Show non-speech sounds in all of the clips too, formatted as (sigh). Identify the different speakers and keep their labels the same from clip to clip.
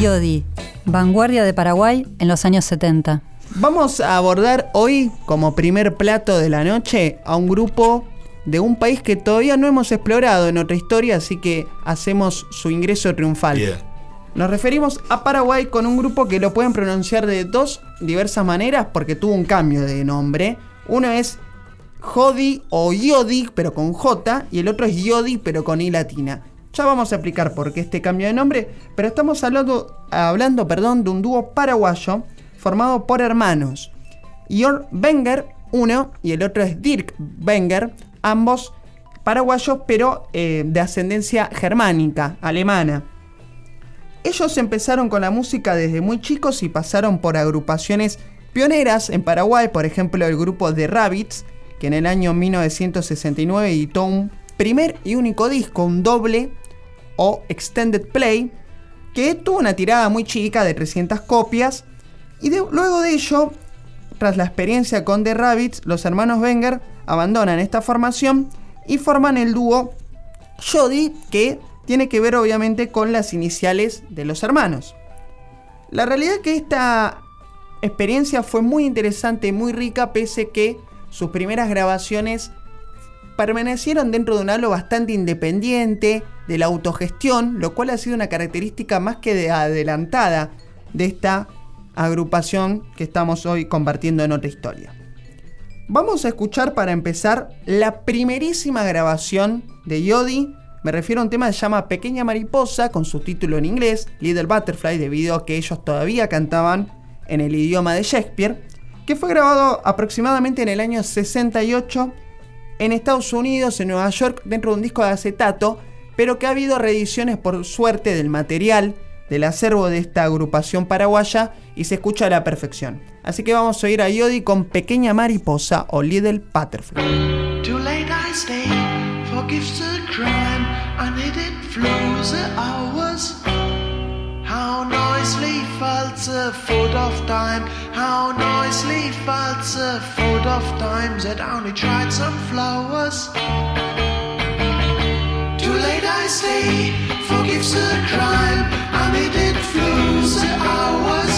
Speaker 1: Yodi, vanguardia de Paraguay en los años 70.
Speaker 2: Vamos a abordar hoy como primer plato de la noche a un grupo de un país que todavía no hemos explorado en otra historia, así que hacemos su ingreso triunfal. Nos referimos a Paraguay con un grupo que lo pueden pronunciar de dos diversas maneras porque tuvo un cambio de nombre. Uno es Jodi o Yodi, pero con J, y el otro es Yodi, pero con I latina. Ya vamos a explicar por qué este cambio de nombre, pero estamos hablando, hablando perdón, de un dúo paraguayo formado por hermanos. Jörg Wenger, uno, y el otro es Dirk Wenger, ambos paraguayos, pero eh, de ascendencia germánica, alemana. Ellos empezaron con la música desde muy chicos y pasaron por agrupaciones pioneras en Paraguay, por ejemplo el grupo The Rabbits, que en el año 1969 editó un primer y único disco, un doble o extended play, que tuvo una tirada muy chica de 300 copias, y luego de ello, tras la experiencia con The Rabbits, los hermanos Wenger abandonan esta formación y forman el dúo Jody, que tiene que ver obviamente con las iniciales de los hermanos. La realidad es que esta experiencia fue muy interesante y muy rica, pese que sus primeras grabaciones permanecieron dentro de un halo bastante independiente, de la autogestión, lo cual ha sido una característica más que de adelantada de esta agrupación que estamos hoy compartiendo en otra historia. Vamos a escuchar para empezar la primerísima grabación de Yodi me refiero a un tema que se llama Pequeña Mariposa, con su título en inglés, Little Butterfly, debido a que ellos todavía cantaban en el idioma de Shakespeare, que fue grabado aproximadamente en el año 68 en Estados Unidos, en Nueva York, dentro de un disco de acetato, pero que ha habido reediciones por suerte del material del acervo de esta agrupación paraguaya y se escucha a la perfección. Así que vamos a oír a Yodi con Pequeña Mariposa o Little Butterfly. How noisily falls the foot of time, how noisily falls the foot of time that only tried some flowers. Too late I stay, forgives the crime, and it, it flows the hours.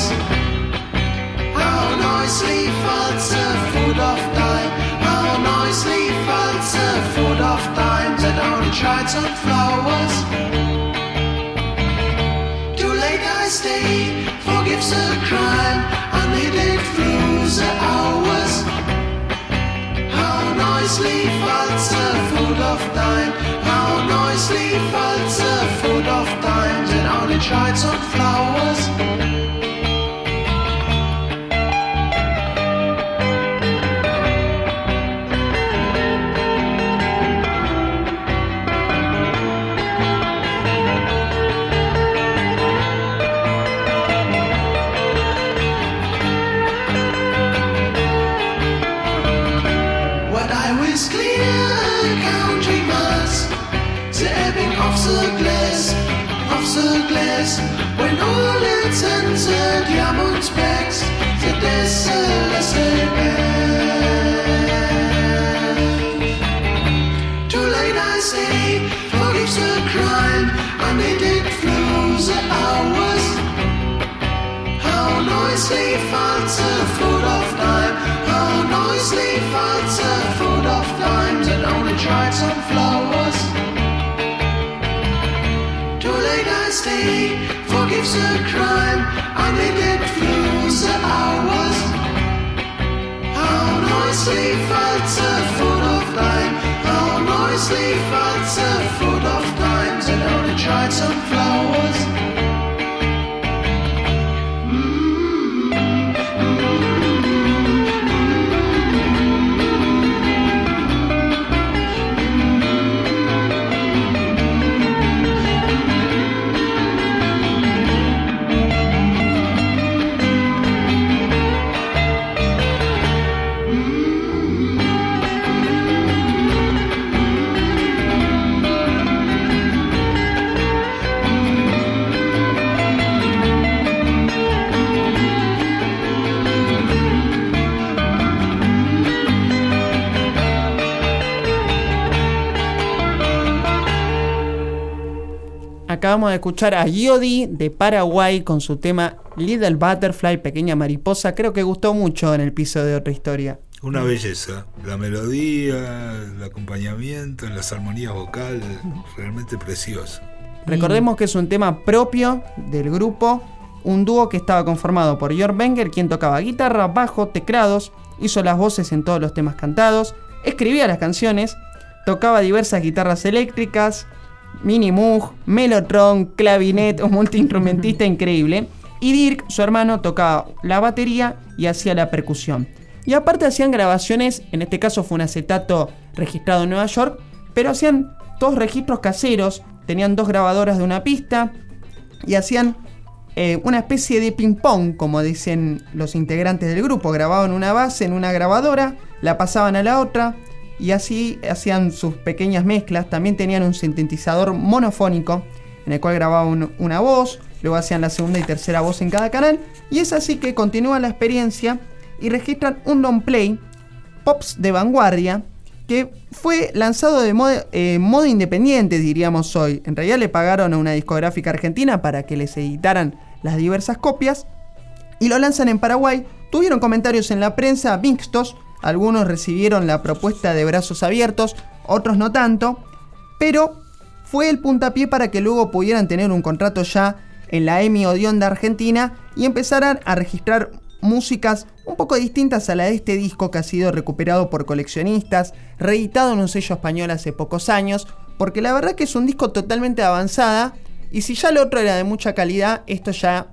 Speaker 2: How noisily falls the foot of time, how noisily falls the foot of time That only tried some flowers. Stay, forgives the crime, unneeded flus the hours. How noisily falls the foot of time, how noisily falls the foot of time, and only tried some flowers. When all its entered Yamun's backs the desolate Too late I say, forgives the crime, and it flows the hours. How noisily falls the foot of time, how noisily falls the foot of time that only tried some lives a crime and they get views the hours. How nicely fits a foot of lime. How nicely fits a foot of dimes. And only tried some flowers. Acabamos de escuchar a Yodi de Paraguay con su tema Little Butterfly, Pequeña Mariposa. Creo que gustó mucho en el piso de otra historia.
Speaker 3: Una belleza. La melodía, el acompañamiento, las armonías vocales, realmente precioso.
Speaker 2: Recordemos que es un tema propio del grupo, un dúo que estaba conformado por Jörg Wenger, quien tocaba guitarra, bajo, teclados, hizo las voces en todos los temas cantados, escribía las canciones, tocaba diversas guitarras eléctricas, Mini Moog, Melotron, clavinet, un multiinstrumentista increíble. Y Dirk, su hermano, tocaba la batería y hacía la percusión. Y aparte hacían grabaciones, en este caso fue un acetato registrado en Nueva York, pero hacían dos registros caseros, tenían dos grabadoras de una pista y hacían eh, una especie de ping-pong, como dicen los integrantes del grupo. Grababan una base en una grabadora, la pasaban a la otra, y así hacían sus pequeñas mezclas. También tenían un sintetizador monofónico en el cual grababan una voz, luego hacían la segunda y tercera voz en cada canal. Y es así que continúa la experiencia y registran un long play, Pops de Vanguardia, que fue lanzado de modo, eh, modo independiente, diríamos hoy. En realidad le pagaron a una discográfica argentina para que les editaran las diversas copias y lo lanzan en Paraguay. Tuvieron comentarios en la prensa mixtos, algunos recibieron la propuesta de brazos abiertos, otros no tanto, pero fue el puntapié para que luego pudieran tener un contrato ya en la EMI Odeon de Argentina y empezaran a registrar músicas un poco distintas a la de este disco que ha sido recuperado por coleccionistas, reeditado en un sello español hace pocos años, porque la verdad que es un disco totalmente avanzada y si ya el otro era de mucha calidad, esto ya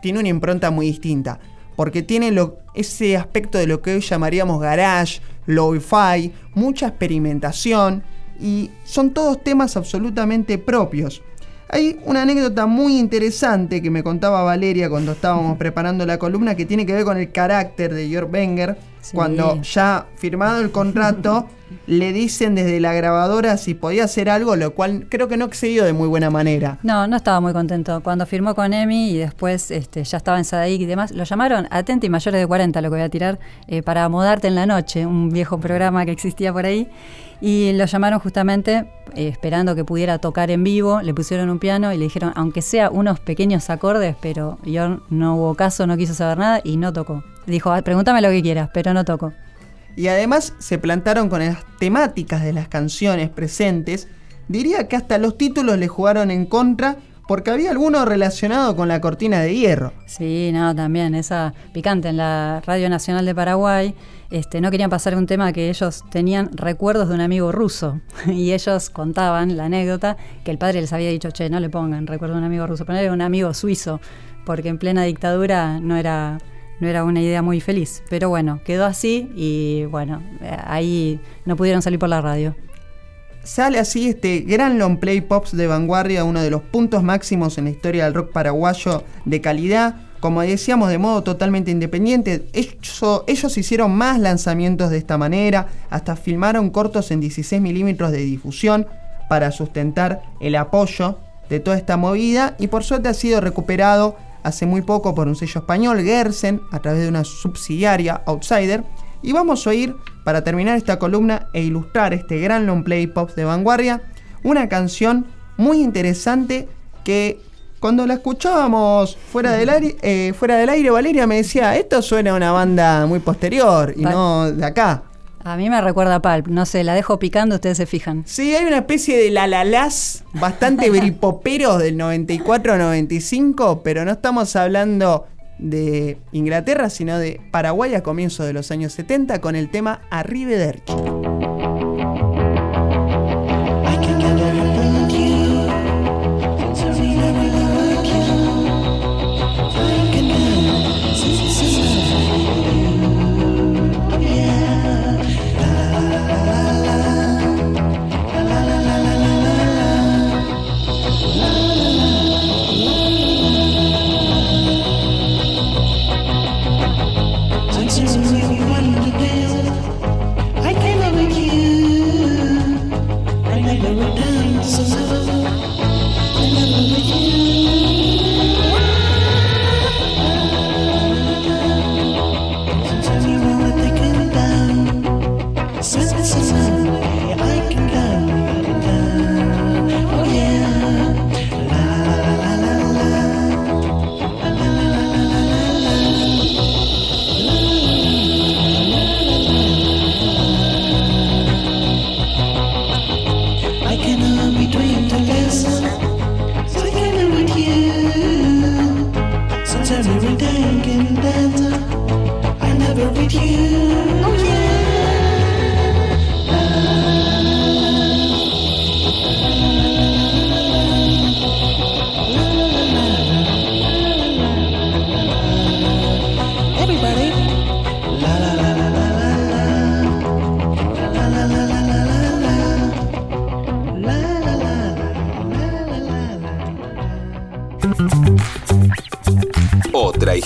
Speaker 2: tiene una impronta muy distinta porque tiene ese aspecto de lo que hoy llamaríamos garage, lo-fi, mucha experimentación y son todos temas absolutamente propios. Hay una anécdota muy interesante que me contaba Valeria cuando estábamos (laughs) preparando la columna que tiene que ver con el carácter de Georg Wenger. Cuando ya firmado el contrato, le dicen desde la grabadora si podía hacer algo, lo cual creo que no excedió de muy buena manera.
Speaker 1: No, no estaba muy contento. Cuando firmó con Emi y después este, ya estaba en Sadaik y demás, lo llamaron Atente y mayores de 40, lo que voy a tirar, eh, para Modarte en la Noche, un viejo programa que existía por ahí. Y lo llamaron justamente eh, esperando que pudiera tocar en vivo, le pusieron un piano y le dijeron, aunque sea unos pequeños acordes, pero yo no hubo caso, no quiso saber nada y no tocó. Dijo, pregúntame lo que quieras, pero no toco.
Speaker 2: Y además se plantaron con las temáticas de las canciones presentes. Diría que hasta los títulos le jugaron en contra porque había alguno relacionado con la cortina de hierro.
Speaker 1: Sí, no, también, esa picante en la Radio Nacional de Paraguay. Este, no querían pasar un tema que ellos tenían recuerdos de un amigo ruso (laughs) y ellos contaban la anécdota que el padre les había dicho, che, no le pongan recuerdo de un amigo ruso, ponerle un amigo suizo, porque en plena dictadura no era no era una idea muy feliz. Pero bueno, quedó así y bueno, ahí no pudieron salir por la radio.
Speaker 2: Sale así este gran long play pops de vanguardia, uno de los puntos máximos en la historia del rock paraguayo de calidad. Como decíamos, de modo totalmente independiente. Ellos, ellos hicieron más lanzamientos de esta manera, hasta filmaron cortos en 16 milímetros de difusión para sustentar el apoyo de toda esta movida y por suerte ha sido recuperado hace muy poco por un sello español, Gersen, a través de una subsidiaria, Outsider. Y vamos a oír, para terminar esta columna e ilustrar este gran long play pop de vanguardia, una canción muy interesante que cuando la escuchábamos fuera del aire, eh, fuera del aire Valeria me decía, esto suena a una banda muy posterior y no de acá.
Speaker 1: A mí me recuerda a Palp, no sé, la dejo picando, ustedes se fijan.
Speaker 2: Sí, hay una especie de lalalás bastante bripoperos del 94-95, pero no estamos hablando de Inglaterra, sino de Paraguay a comienzos de los años 70 con el tema Arrivederci.